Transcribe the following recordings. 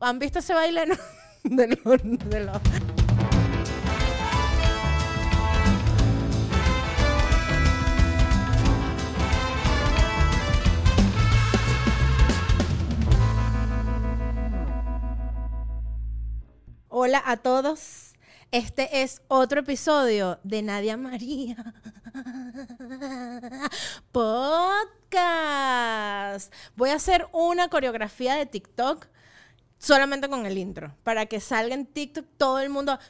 ¿Han visto ese baile? no? De los, de los- Hola a todos. Este es otro episodio de Nadia María Podcast. Voy a hacer una coreografía de TikTok solamente con el intro para que salga en TikTok todo el mundo.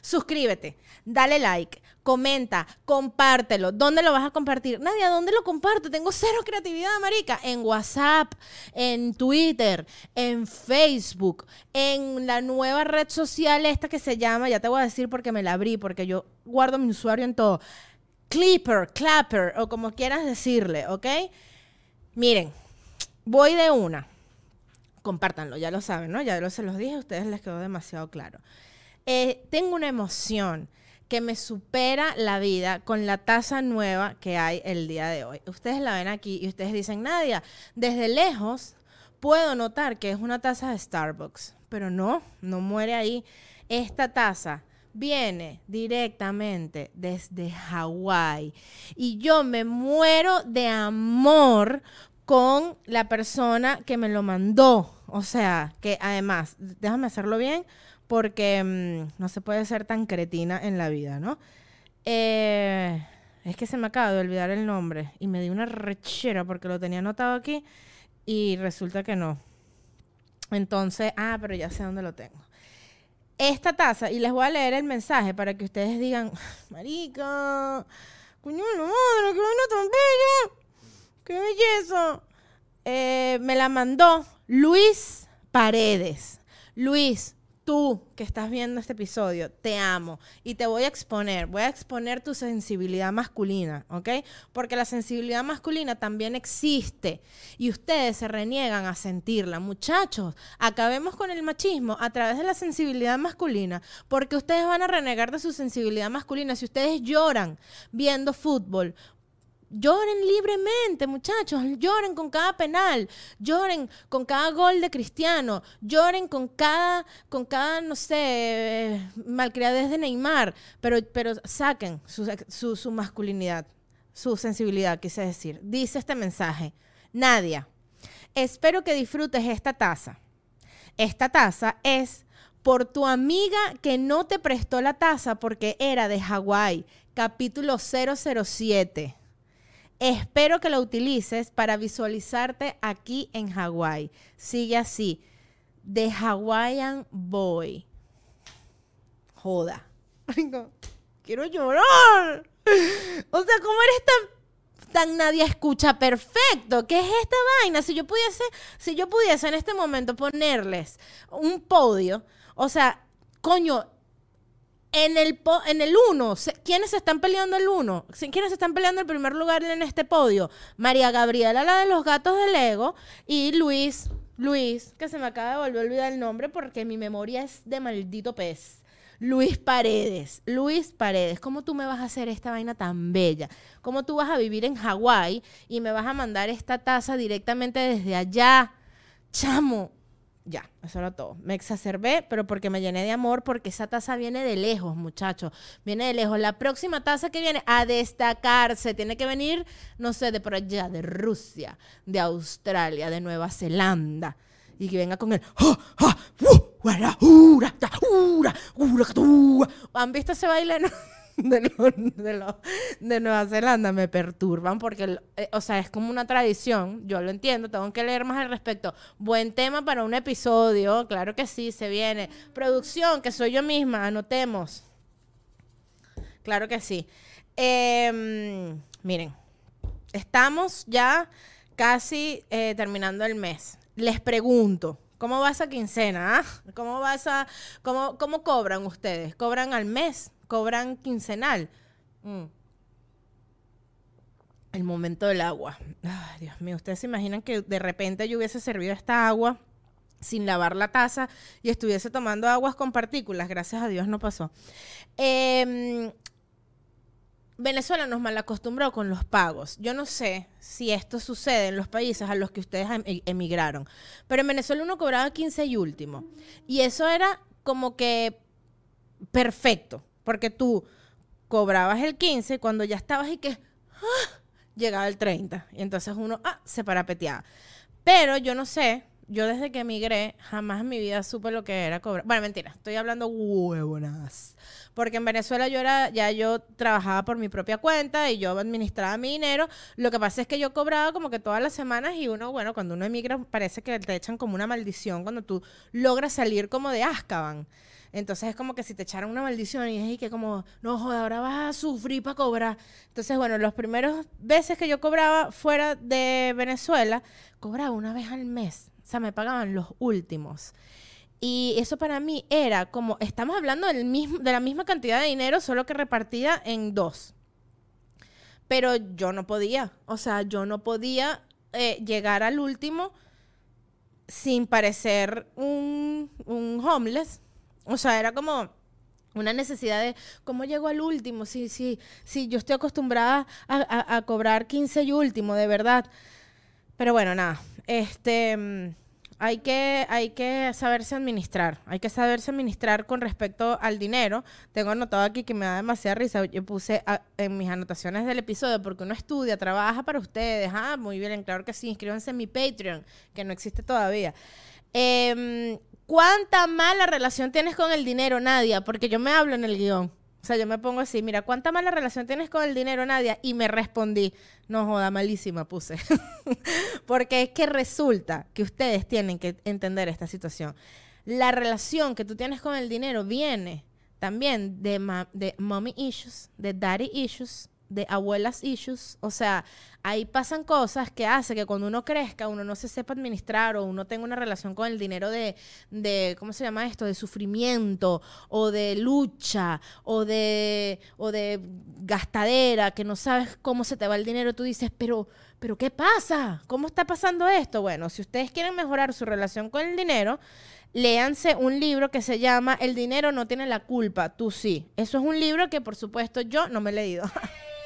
Suscríbete, dale like, comenta, compártelo. ¿Dónde lo vas a compartir? Nadia, ¿dónde lo comparto? Tengo cero creatividad, marica. En WhatsApp, en Twitter, en Facebook, en la nueva red social esta que se llama, ya te voy a decir porque me la abrí, porque yo guardo mi usuario en todo. Clipper, Clapper, o como quieras decirle, ¿ok? Miren, voy de una. Compártanlo, ya lo saben, ¿no? Ya se los dije, a ustedes les quedó demasiado claro. Eh, tengo una emoción que me supera la vida con la taza nueva que hay el día de hoy. Ustedes la ven aquí y ustedes dicen, Nadia, desde lejos puedo notar que es una taza de Starbucks, pero no, no muere ahí. Esta taza viene directamente desde Hawái y yo me muero de amor con la persona que me lo mandó. O sea, que además, déjame hacerlo bien porque mm, no se puede ser tan cretina en la vida, ¿no? Eh, es que se me acaba de olvidar el nombre y me di una rechera porque lo tenía anotado aquí y resulta que no. Entonces, ah, pero ya sé dónde lo tengo. Esta taza, y les voy a leer el mensaje para que ustedes digan, marica, coño la madre, qué vaina tan bella, qué belleza. Eh, me la mandó Luis Paredes. Luis, tú que estás viendo este episodio, te amo y te voy a exponer, voy a exponer tu sensibilidad masculina, ¿ok? Porque la sensibilidad masculina también existe y ustedes se reniegan a sentirla. Muchachos, acabemos con el machismo a través de la sensibilidad masculina, porque ustedes van a renegar de su sensibilidad masculina si ustedes lloran viendo fútbol. Lloren libremente, muchachos. Lloren con cada penal. Lloren con cada gol de Cristiano. Lloren con cada, con cada no sé, malcriadez de Neymar. Pero, pero saquen su, su, su masculinidad, su sensibilidad, quise decir. Dice este mensaje. Nadia, espero que disfrutes esta taza. Esta taza es por tu amiga que no te prestó la taza porque era de Hawái, capítulo 007. Espero que la utilices para visualizarte aquí en Hawái. Sigue así. The Hawaiian Boy. Joda. Quiero llorar. O sea, ¿cómo eres tan, tan nadie escucha perfecto? ¿Qué es esta vaina? Si yo pudiese, si yo pudiese en este momento ponerles un podio, o sea, coño, en el, en el 1, ¿quiénes están peleando el 1? ¿Quiénes están peleando el primer lugar en este podio? María Gabriela, la de los gatos de Lego, y Luis, Luis, que se me acaba de volver a olvidar el nombre porque mi memoria es de maldito pez. Luis Paredes, Luis Paredes, ¿cómo tú me vas a hacer esta vaina tan bella? ¿Cómo tú vas a vivir en Hawái y me vas a mandar esta taza directamente desde allá? Chamo, ya, eso era todo. Me exacerbé, pero porque me llené de amor, porque esa taza viene de lejos, muchachos. Viene de lejos. La próxima taza que viene a destacarse tiene que venir, no sé, de por allá, de Rusia, de Australia, de Nueva Zelanda. Y que venga con el. ¿Han visto ese baile? de, de, Nueva Zelanda me perturban porque, eh, o sea, es como una tradición, yo lo entiendo, tengo que leer más al respecto. Buen tema para un episodio, claro que sí, se viene. Producción, que soy yo misma, anotemos. Claro que sí. Em, miren, estamos ya casi eh, terminando el mes. Les pregunto, ¿cómo va esa quincena? ah? ¿Cómo va esa, cómo, cómo cobran ustedes? ¿Cobran al mes? ¿Cobran quincenal? Mm. El momento del agua. Ay, Dios mío, ustedes se imaginan que de repente yo hubiese servido esta agua sin lavar la taza y estuviese tomando aguas con partículas. Gracias a Dios no pasó. Em, Venezuela nos malacostumbró con los pagos. Yo no sé si esto sucede en los países a los que ustedes em- emigraron, pero en Venezuela uno cobraba 15 y último. Y eso era como que perfecto, porque tú cobrabas el 15 cuando ya estabas y que ¡ah! llegaba el 30. Y entonces uno ah, se parapeteaba. Pero yo no sé, yo desde que emigré, jamás en mi vida supe lo que era cobrar. Bueno, mentira, estoy hablando huevonas. Porque en Venezuela yo era, ya yo trabajaba por mi propia cuenta y yo administraba mi dinero. Lo que pasa es que yo cobraba como que todas las semanas y uno, bueno, cuando uno emigra parece que te echan como una maldición cuando tú logras salir como de Azkaban. Entonces es como que si te echaran una maldición y es que como, no joder, ahora vas a sufrir para cobrar. Entonces, bueno, los primeros veces que yo cobraba fuera de Venezuela, cobraba una vez al mes. O sea, me pagaban los últimos. Y eso para mí era como, estamos hablando del mismo, de la misma cantidad de dinero, solo que repartida en dos. Pero yo no podía, o sea, yo no podía eh, llegar al último sin parecer un, un homeless. O sea, era como una necesidad de cómo llego al último, sí, sí, sí, yo estoy acostumbrada a, a- a cobrar 15 y último, de verdad. Pero bueno, nada, este, mm, hay que, hay que saberse administrar, hay que saberse administrar con respecto al dinero. Tengo anotado aquí que me da demasiada risa, yo puse en mis anotaciones del episodio, porque uno estudia, trabaja para ustedes, ah, muy bien, claro que sí, inscríbanse en mi Patreon, que no existe todavía. Em, ¿Cuánta mala relación tienes con el dinero, Nadia? Porque yo me hablo en el guion. O sea, yo me pongo así, mira, ¿cuánta mala relación tienes con el dinero, Nadia? Y me respondí, no joda, malísima puse. Porque es que resulta que ustedes tienen que entender esta situación. La relación que tú tienes con el dinero viene también de, de mommy issues, de daddy issues, de abuelas issues. O sea, ahí pasan cosas que hace que cuando uno crezca, uno no se sepa administrar o uno tenga una relación con el dinero de, de ¿cómo se llama esto? De sufrimiento o de lucha o de, o de gastadera, que no sabes cómo se te va el dinero. Tú dices, pero, pero ¿qué pasa? ¿Cómo está pasando esto? Bueno, si ustedes quieren mejorar su relación con el dinero, léanse un libro que se llama El dinero no tiene la culpa, tú sí. Eso es un libro que por supuesto yo no me he leído.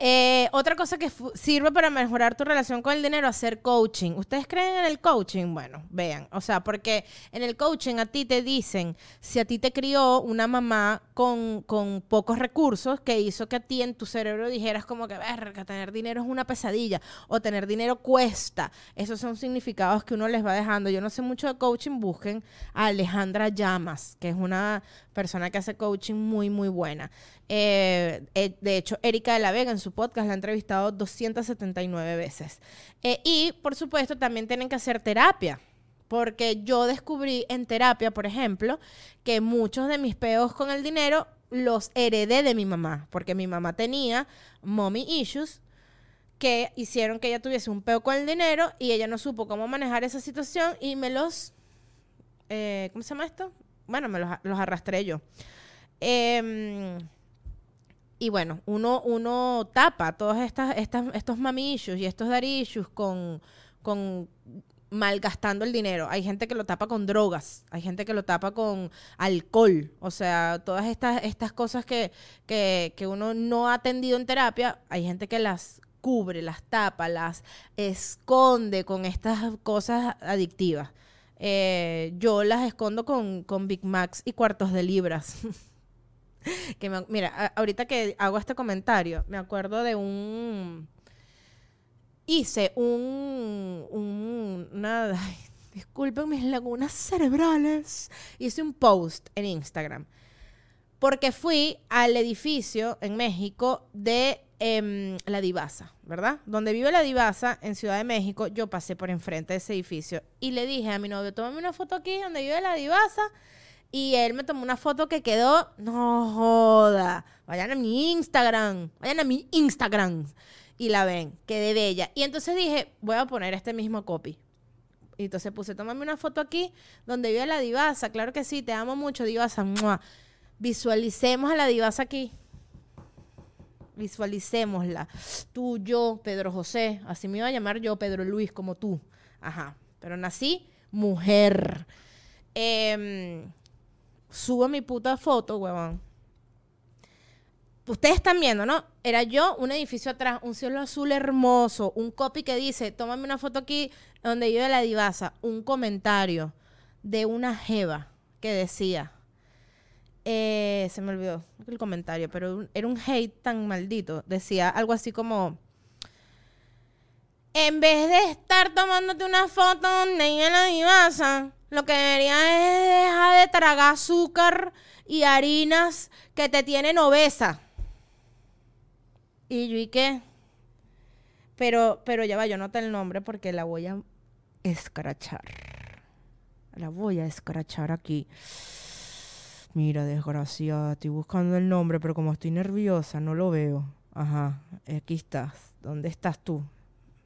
Eh, otra cosa que sirve para mejorar tu relación con el dinero, hacer coaching. ¿Ustedes creen en el coaching? Bueno, vean, o sea, porque en el coaching a ti te dicen, si a ti te crió una mamá con, con pocos recursos, que hizo que a ti en tu cerebro dijeras como que, verga, tener dinero es una pesadilla, o tener dinero cuesta. Esos son significados que uno les va dejando. Yo no sé mucho de coaching, busquen a Alejandra Llamas, que es una persona que hace coaching muy, muy buena. Eh, eh, de hecho, Erika de la Vega en su podcast la ha entrevistado 279 veces. Eh, y, por supuesto, también tienen que hacer terapia. Porque yo descubrí en terapia, por ejemplo, que muchos de mis peos con el dinero los heredé de mi mamá. Porque mi mamá tenía mommy issues que hicieron que ella tuviese un peo con el dinero y ella no supo cómo manejar esa situación y me los... eh, ¿Cómo se llama esto? Bueno, me los, los arrastré yo. Em, y bueno, uno, uno tapa todos estas, estos mami issues y estos daddy issues con, con malgastando el dinero. Hay gente que lo tapa con drogas, hay gente que lo tapa con alcohol. O sea, todas estas, estas cosas que, que, que uno no ha atendido en terapia, hay gente que las cubre, las tapa, las esconde con estas cosas adictivas. Eh, yo las escondo con, con Big Macs y cuartos de libras. que me- mira, ahorita que hago este comentario, me acuerdo de un... Hice un... un disculpen mis lagunas cerebrales. Hice un post en Instagram. Porque fui al edificio en México de em, La Divasa, ¿verdad? Donde vive La Divasa, en Ciudad de México, yo pasé por enfrente de ese edificio y le dije a mi novio, tómame una foto aquí donde vive La Divasa. Y él me tomó una foto que quedó, no joda, vayan a mi Instagram, vayan a mi Instagram. Y la ven, quedé bella. Y entonces dije, voy a poner este mismo copy. Y entonces puse, tómame una foto aquí donde vive la divasa. Claro que sí, te amo mucho, divasa. Visualicemos a la divasa aquí. Visualicémosla. Tú, yo, Pedro José. Así me iba a llamar yo, Pedro Luis, como tú. Ajá. Pero nací mujer. Em, subo mi puta foto, huevón. ustedes están viendo, ¿no? Era yo, un edificio atrás, un cielo azul hermoso, un copy que dice, tómame una foto aquí donde vive la divasa, un comentario de una jeva que decía, eh, se me olvidó el comentario, pero era un hate tan maldito, decía algo así como, en vez de estar tomándote una foto donde vive la divasa, lo que debería es tragar azúcar y harinas que te tienen obesa. Y yo, ¿y qué? Pero, pero ya va, yo nota el nombre porque la voy a escrachar. La voy a escrachar aquí. Mira, desgraciada, estoy buscando el nombre, pero como estoy nerviosa, no lo veo. Ajá, aquí estás. ¿Dónde estás tú?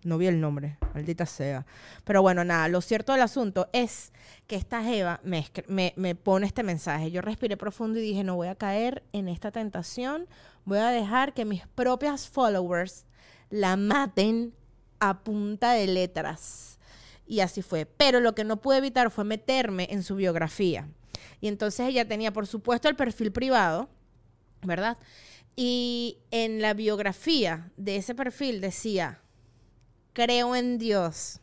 No vi el nombre, maldita sea. Pero bueno, nada, lo cierto del asunto es que esta Eva me, me, me, pone este mensaje. Yo respiré profundo y dije, no voy a caer en esta tentación, voy a dejar que mis propias followers la maten a punta de letras. Y así fue. Pero lo que no pude evitar fue meterme en su biografía. Y entonces ella tenía, por supuesto, el perfil privado, ¿verdad? Y en la biografía de ese perfil decía, creo en Dios.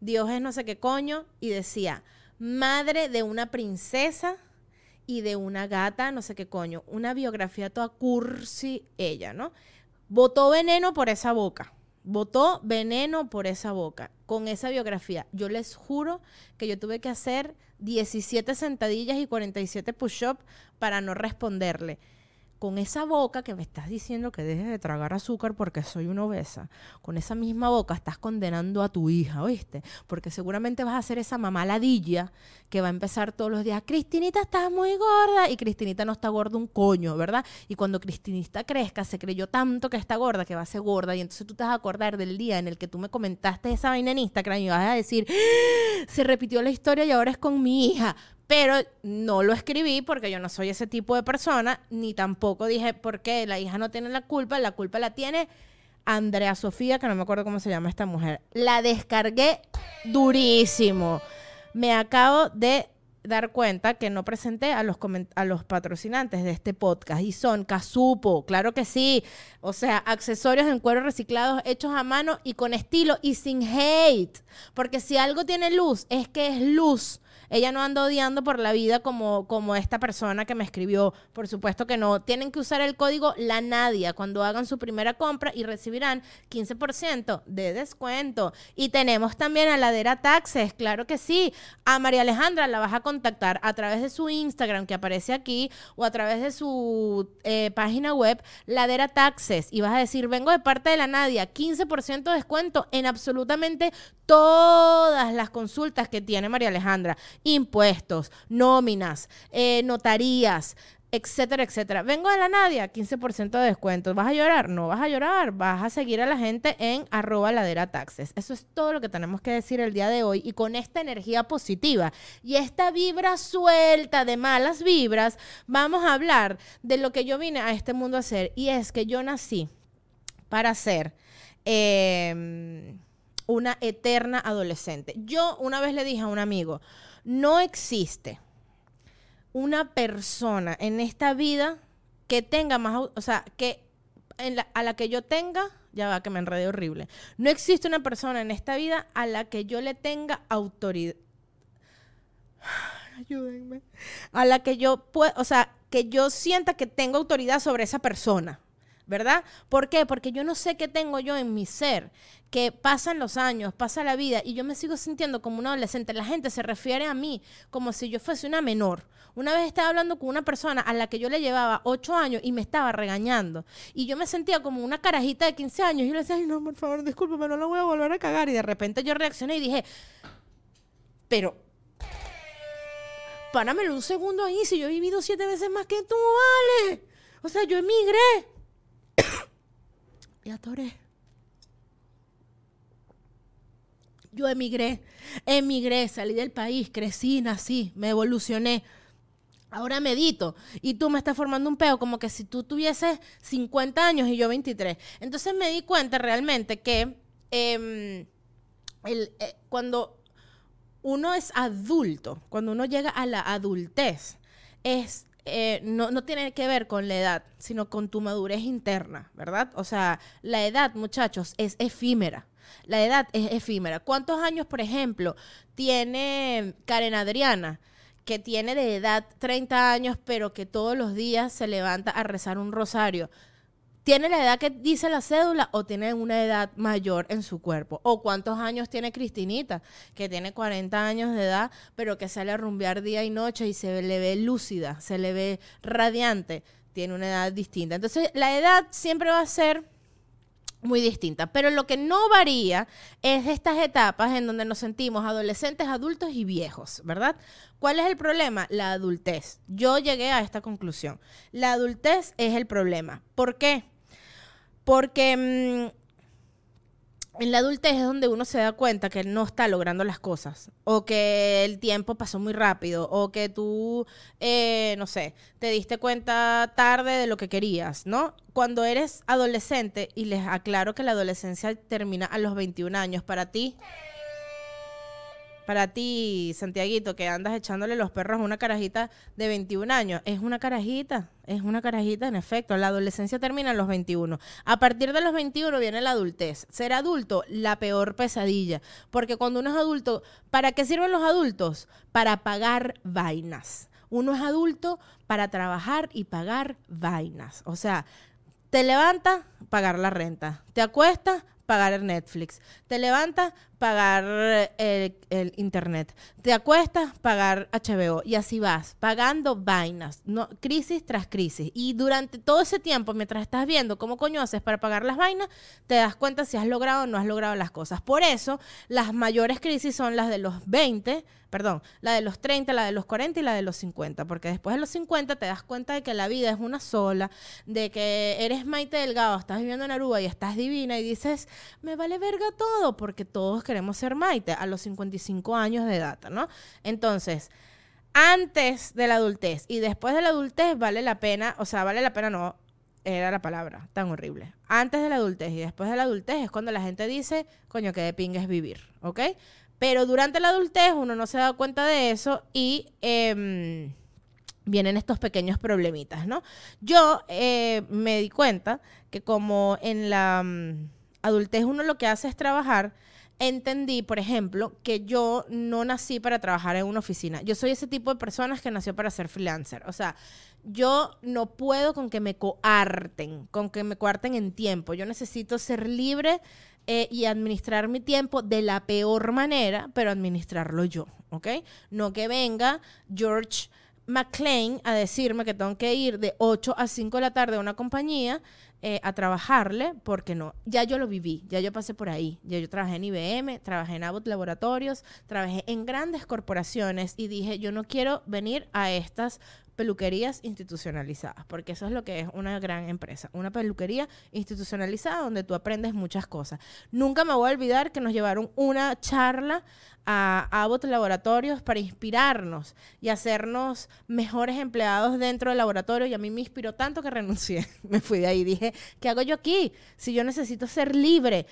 Dios es no sé qué coño. Y decía, madre de una princesa y de una gata, no sé qué coño. Una biografía toda cursi ella, ¿no? Botó veneno por esa boca. Botó veneno por esa boca. Con esa biografía. Yo les juro que yo tuve que hacer 17 sentadillas y 47 push-ups para no responderle con esa boca que me estás diciendo que dejes de tragar azúcar porque soy una obesa, con esa misma boca estás condenando a tu hija, ¿oíste? Porque seguramente vas a ser esa mamá ladilla que va a empezar todos los días, Cristinita estás muy gorda y Cristinita no está gorda un coño, ¿verdad? Y cuando Cristinita crezca se creyó tanto que está gorda que va a ser gorda y entonces tú te vas a acordar del día en el que tú me comentaste esa vaina en Instagram y vas a decir, ¡Ah! se repitió la historia y ahora es con mi hija pero no lo escribí porque yo no soy ese tipo de persona, ni tampoco dije por qué la hija no tiene la culpa, la culpa la tiene Andrea Sofía, que no me acuerdo cómo se llama esta mujer. La descargué durísimo. Me acabo de dar cuenta que no presenté a los, a los patrocinantes de este podcast y son Casupo, claro que sí, o sea, accesorios en cuero reciclados hechos a mano y con estilo y sin hate, porque si algo tiene luz es que es luz ella no anda odiando por la vida como, como esta persona que me escribió. Por supuesto que no. Tienen que usar el código La Nadia cuando hagan su primera compra y recibirán 15% de descuento. Y tenemos también a Ladera Taxes, claro que sí. A María Alejandra la vas a contactar a través de su Instagram que aparece aquí o a través de su eh, página web Ladera Taxes y vas a decir, vengo de parte de la Nadia, 15% de descuento en absolutamente todas las consultas que tiene María Alejandra impuestos, nóminas, eh, notarías, etcétera, etcétera. Vengo de la Nadia, 15% de descuento. ¿Vas a llorar? No vas a llorar. Vas a seguir a la gente en arroba ladera taxes. Eso es todo lo que tenemos que decir el día de hoy. Y con esta energía positiva y esta vibra suelta de malas vibras, vamos a hablar de lo que yo vine a este mundo a hacer. Y es que yo nací para ser... Em, una eterna adolescente. Yo una vez le dije a un amigo, no existe una persona en esta vida que tenga más, o sea, que a la que yo tenga, ya va que me enredé horrible. No existe una persona en esta vida a la que yo le tenga autoridad. Ayúdenme. A la que yo pueda, o sea, que yo sienta que tengo autoridad sobre esa persona. ¿Verdad? ¿Por qué? Porque yo no sé qué tengo yo en mi ser, que pasan los años, pasa la vida y yo me sigo sintiendo como una adolescente. La gente se refiere a mí como si yo fuese una menor. Una vez estaba hablando con una persona a la que yo le llevaba ocho años y me estaba regañando. Y yo me sentía como una carajita de 15 años y yo le decía, ay, no, por favor, discúlpame, no lo voy a volver a cagar. Y de repente yo reaccioné y dije, pero páramelo un segundo ahí, si yo he vivido siete veces más que tú, vale. O sea, yo emigré. Atoré. Yo emigré, emigré, salí del país, crecí, nací, me evolucioné. Ahora medito y tú me estás formando un peo como que si tú tuvieses 50 años y yo 23. Entonces me di cuenta realmente que em, eh, cuando uno es adulto, cuando uno llega a la adultez, es eh, no, no tiene que ver con la edad, sino con tu madurez interna, ¿verdad? O sea, la edad, muchachos, es efímera. La edad es efímera. ¿Cuántos años, por ejemplo, tiene Karen Adriana? que tiene de edad 30 años, pero que todos los días se levanta a rezar un rosario. ¿Tiene la edad que dice la cédula o tiene una edad mayor en su cuerpo? ¿O cuántos años tiene Cristinita, que tiene 40 años de edad, pero que sale a rumbear día y noche y se le ve lúcida, se le ve radiante? Tiene una edad distinta. Entonces, la edad siempre va a ser muy distinta. Pero lo que no varía es estas etapas en donde nos sentimos adolescentes, adultos y viejos, ¿verdad? ¿Cuál es el problema? La adultez. Yo llegué a esta conclusión. La adultez es el problema. ¿Por qué? Porque... Mm, en la adultez es donde uno se da cuenta que no está logrando las cosas, o que el tiempo pasó muy rápido, o que tú, eh, no sé, te diste cuenta tarde de lo que querías, ¿no? Cuando eres adolescente, y les aclaro que la adolescencia termina a los 21 años, para ti para ti, Santiaguito, que andas echándole los perros a una carajita de 21 años, es una carajita, es una carajita en efecto. La adolescencia termina a los 21. A partir de los 21 viene la adultez. Ser adulto, la peor pesadilla. Porque cuando uno es adulto, ¿para qué sirven los adultos? Para pagar vainas. Uno es adulto para trabajar y pagar vainas. O sea, te levanta, pagar la renta. Te acuestas, pagar el Netflix. Te levantas, pagar el, el, internet. Te acuestas, pagar HBO. Y así vas, pagando vainas, no, crisis tras crisis. Y durante todo ese tiempo, mientras estás viendo cómo coño haces para pagar las vainas, te das cuenta si has logrado o no has logrado las cosas. Por eso, las mayores crisis son las de los 20, perdón, la de los 30, la de los 40 y la de los 50. Porque después de los 50 te das cuenta de que la vida es una sola, de que eres Maite Delgado, estás viviendo en Aruba y estás divina y dices, me vale verga todo, porque todos queremos ser Maite a los 55 años de edad, ¿no? Entonces, antes de la adultez y después de la adultez vale la pena, o sea, vale la pena no, era la palabra tan horrible. Antes de la adultez y después de la adultez es cuando la gente dice, coño, que de pinga es vivir, ¿ok? Pero durante la adultez uno no se da cuenta de eso y em, vienen estos pequeños problemitas, ¿no? Yo eh, me di cuenta que como en la mm, adultez uno lo que hace es trabajar, entendí, por ejemplo, que yo no nací para trabajar en una oficina. Yo soy ese tipo de personas que nació para ser freelancer. O sea, yo no puedo con que me coarten, con que me coarten en tiempo. Yo necesito ser libre eh, y administrar mi tiempo de la peor manera, pero administrarlo yo, ¿ok? No que venga George McLean a decirme que tengo que ir de 8 a 5 de la tarde a una compañía eh, a trabajarle, porque no, ya yo lo viví, ya yo pasé por ahí, ya yo trabajé en IBM, trabajé en Abbott Laboratorios, trabajé en grandes corporaciones y dije, yo no quiero venir a estas peluquerías institucionalizadas, porque eso es lo que es una gran empresa, una peluquería institucionalizada donde tú aprendes muchas cosas. Nunca me voy a olvidar que nos llevaron una charla a Abbott Laboratorios para inspirarnos y hacernos mejores empleados dentro del laboratorio y a mí me inspiró tanto que renuncié. Me fui de ahí dije, ¿qué hago yo aquí? Si yo necesito ser libre,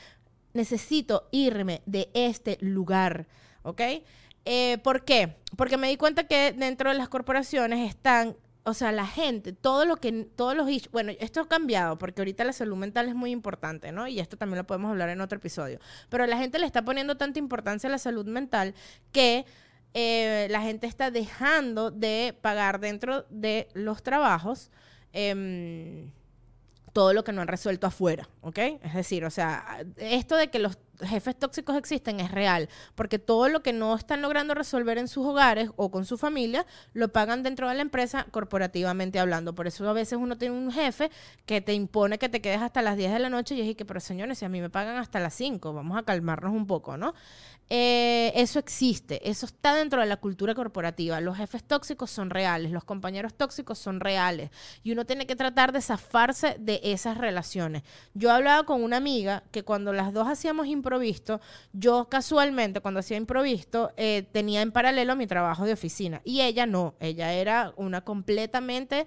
necesito irme de este lugar, ¿ok? Eh, ¿Por qué? Porque me di cuenta que dentro de las corporaciones están, o sea, la gente, todo lo que, todos los bueno, esto ha cambiado porque ahorita la salud mental es muy importante, ¿no? Y esto también lo podemos hablar en otro episodio. Pero la gente le está poniendo tanta importancia a la salud mental que eh, la gente está dejando de pagar dentro de los trabajos. Em, todo lo que no han resuelto afuera, ¿ok? Es decir, o sea, esto de que los jefes tóxicos existen es real, porque todo lo que no están logrando resolver en sus hogares o con su familia, lo pagan dentro de la empresa corporativamente hablando. Por eso a veces uno tiene un jefe que te impone que te quedes hasta las 10 de la noche y es que, pero señores, si a mí me pagan hasta las 5, vamos a calmarnos un poco, ¿no? Eh, eso existe, eso está dentro de la cultura corporativa. Los jefes tóxicos son reales, los compañeros tóxicos son reales y uno tiene que tratar de zafarse de esas relaciones. Yo hablaba con una amiga que cuando las dos hacíamos improvisto, yo casualmente cuando hacía improvisto eh, tenía en paralelo mi trabajo de oficina y ella no, ella era una completamente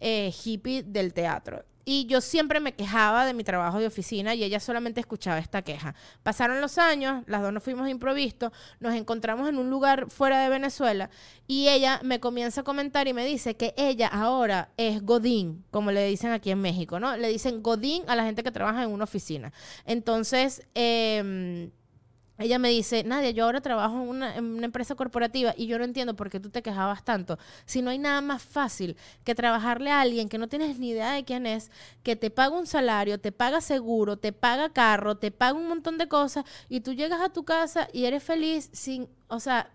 eh, hippie del teatro. Y yo siempre me quejaba de mi trabajo de oficina y ella solamente escuchaba esta queja. Pasaron los años, las dos nos fuimos de improviso, nos encontramos en un lugar fuera de Venezuela y ella me comienza a comentar y me dice que ella ahora es Godín, como le dicen aquí en México, ¿no? Le dicen Godín a la gente que trabaja en una oficina. Entonces, eh, ella me dice, Nadia, yo ahora trabajo en una, empresa corporativa y yo no entiendo por qué tú te quejabas tanto. Si no hay nada más fácil que trabajarle a alguien que no tienes ni idea de quién es, que te paga un salario, te paga seguro, te paga carro, te paga un montón de cosas y tú llegas a tu casa y eres feliz sin, o sea,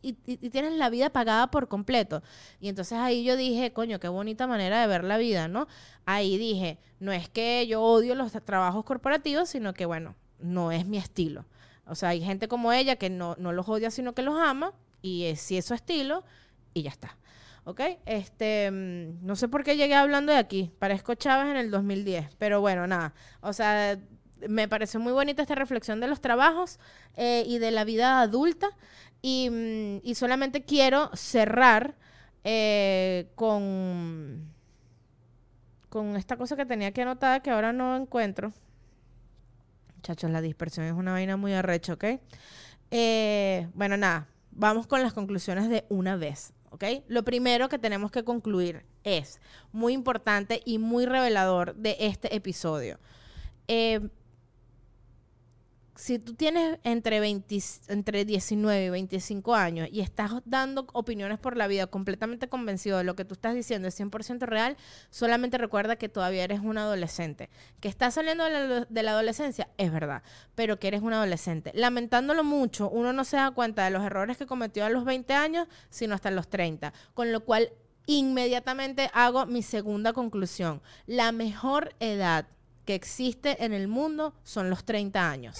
y, tienes la vida pagada por completo. Y entonces ahí yo dije, coño, qué bonita manera de ver la vida, ¿no? Ahí dije, no es que yo odio los trabajos corporativos, sino que, bueno, no es mi estilo. O sea, hay gente como ella que no, los odia, sino que los ama, y es, si es su estilo, y ya está. ¿Ok? Este, mm, no sé por qué llegué hablando de aquí. Parezco Chávez en el 2010, pero bueno, nada. O sea, me pareció muy bonita esta reflexión de los trabajos eh, y de la vida adulta. Y, mm, solamente quiero cerrar eh, con, con esta cosa que tenía que anotar que ahora no encuentro. Muchachos, la dispersión es una vaina muy arrecha, ¿ok? Eh, bueno, nada, vamos con las conclusiones de una vez, ¿ok? Lo primero que tenemos que concluir es muy importante y muy revelador de este episodio. Eh, si tú tienes entre, 20, entre 19 y 25 años y estás dando opiniones por la vida completamente convencido de lo que tú estás diciendo es 100% real, solamente recuerda que todavía eres un adolescente. Que estás saliendo de la, de la, adolescencia, es verdad, pero que eres un adolescente. Lamentándolo mucho, uno no se da cuenta de los errores que cometió a los 20 años, sino hasta los 30. Con lo cual, inmediatamente hago mi segunda conclusión. La mejor edad que existe en el mundo son los 30 años.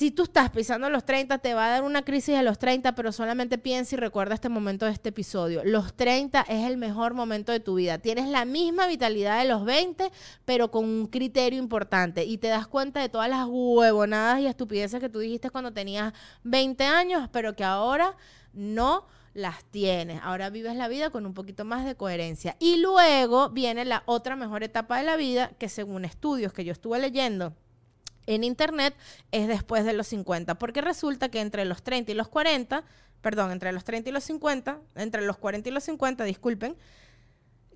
Si tú estás pisando los 30, te va a dar una crisis a los 30, pero solamente piensa y recuerda este momento de este episodio. Los 30 es el mejor momento de tu vida. Tienes la misma vitalidad de los 20, pero con un criterio importante. Y te das cuenta de todas las huevonadas y estupideces que tú dijiste cuando tenías 20 años, pero que ahora no las tienes. Ahora vives la vida con un poquito más de coherencia. Y luego viene la otra mejor etapa de la vida, que según estudios que yo estuve leyendo en internet, es después de los 50. Porque resulta que entre los 30 y los 40, perdón, entre los 30 y los 50, entre los 40 y los 50, disculpen,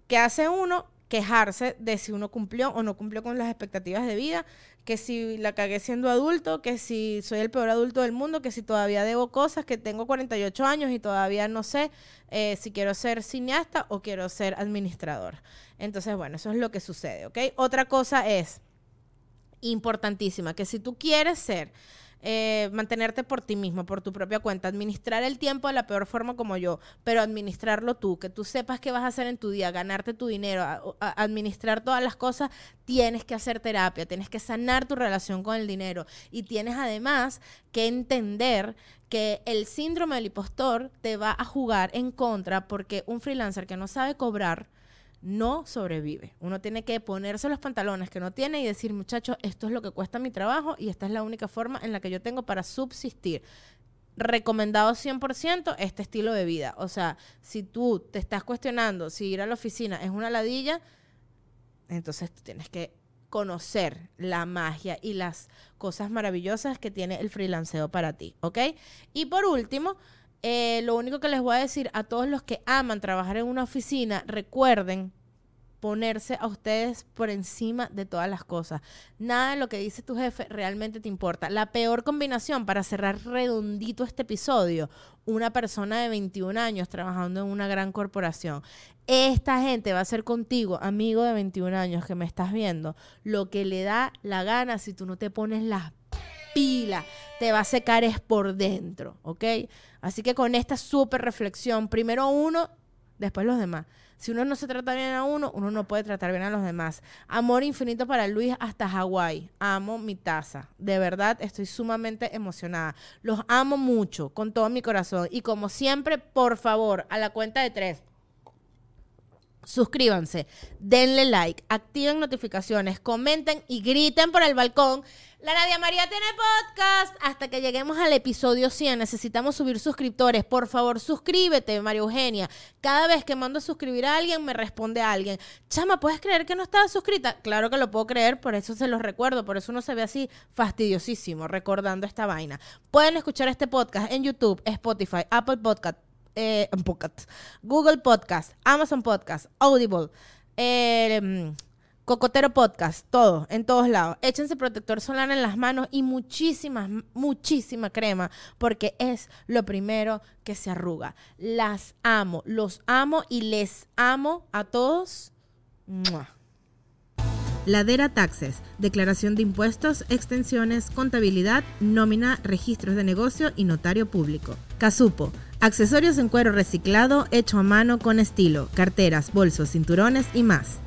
¿qué hace uno? Quejarse de si uno cumplió o no cumplió con las expectativas de vida, que si la cagué siendo adulto, que si soy el peor adulto del mundo, que si todavía debo cosas, que tengo 48 años y todavía no sé eh, si quiero ser cineasta o quiero ser administrador. Entonces, bueno, eso es lo que sucede, ¿ok? Otra cosa es importantísima, que si tú quieres ser eh, mantenerte por ti mismo, por tu propia cuenta, administrar el tiempo de la peor forma como yo, pero administrarlo tú, que tú sepas qué vas a hacer en tu día, ganarte tu dinero, administrar todas las cosas, tienes que hacer terapia, tienes que sanar tu relación con el dinero. Y tienes además que entender que el síndrome del impostor te va a jugar en contra porque un freelancer que no sabe cobrar, no sobrevive. Uno tiene que ponerse los pantalones que no tiene y decir, muchachos, esto es lo que cuesta mi trabajo y esta es la única forma en la que yo tengo para subsistir. Recomendado 100% este estilo de vida. O sea, si tú te estás cuestionando si ir a la oficina es una ladilla, entonces tú tienes que conocer la magia y las cosas maravillosas que tiene el freelanceo para ti, ¿ok? Y por último, eh, lo único que les voy a decir a todos los que aman trabajar en una oficina, recuerden ponerse a ustedes por encima de todas las cosas. Nada de lo que dice tu jefe realmente te importa. La peor combinación para cerrar redondito este episodio, una persona de 21 años trabajando en una gran corporación. Esta gente va a hacer contigo, amigo de 21 años que me estás viendo, lo que le da la gana si tú no te pones las pila, te va a secar es por dentro, ¿ok? Así que con esta súper reflexión, primero uno, después los demás. Si uno no se trata bien a uno, uno no puede tratar bien a los demás. Amor infinito para Luis hasta Hawái. Amo mi taza. De verdad, estoy sumamente emocionada. Los amo mucho, con todo mi corazón. Y como siempre, por favor, a la cuenta de tres. Suscríbanse, denle like, activen notificaciones, comenten y griten por el balcón. La Nadia María tiene podcast. Hasta que lleguemos al episodio 100, necesitamos subir suscriptores. Por favor, suscríbete, María Eugenia. Cada vez que mando a suscribir a alguien, me responde alguien. Chama, ¿puedes creer que no estaba suscrita? Claro que lo puedo creer, por eso se los recuerdo. Por eso uno se ve así fastidiosísimo recordando esta vaina. Pueden escuchar este podcast en YouTube, Spotify, Apple Podcast, eh, Google Podcast, Amazon Podcast, Audible, eh, Cocotero Podcast, todo, en todos lados. Échense protector solar en las manos y muchísima, muchísima crema, porque es lo primero que se arruga. Las amo, los amo y les amo a todos. Ladera Taxes, declaración de impuestos, extensiones, contabilidad, nómina, registros de negocio y notario público. Casupo, accesorios en cuero reciclado hecho a mano con estilo, carteras, bolsos, cinturones y más.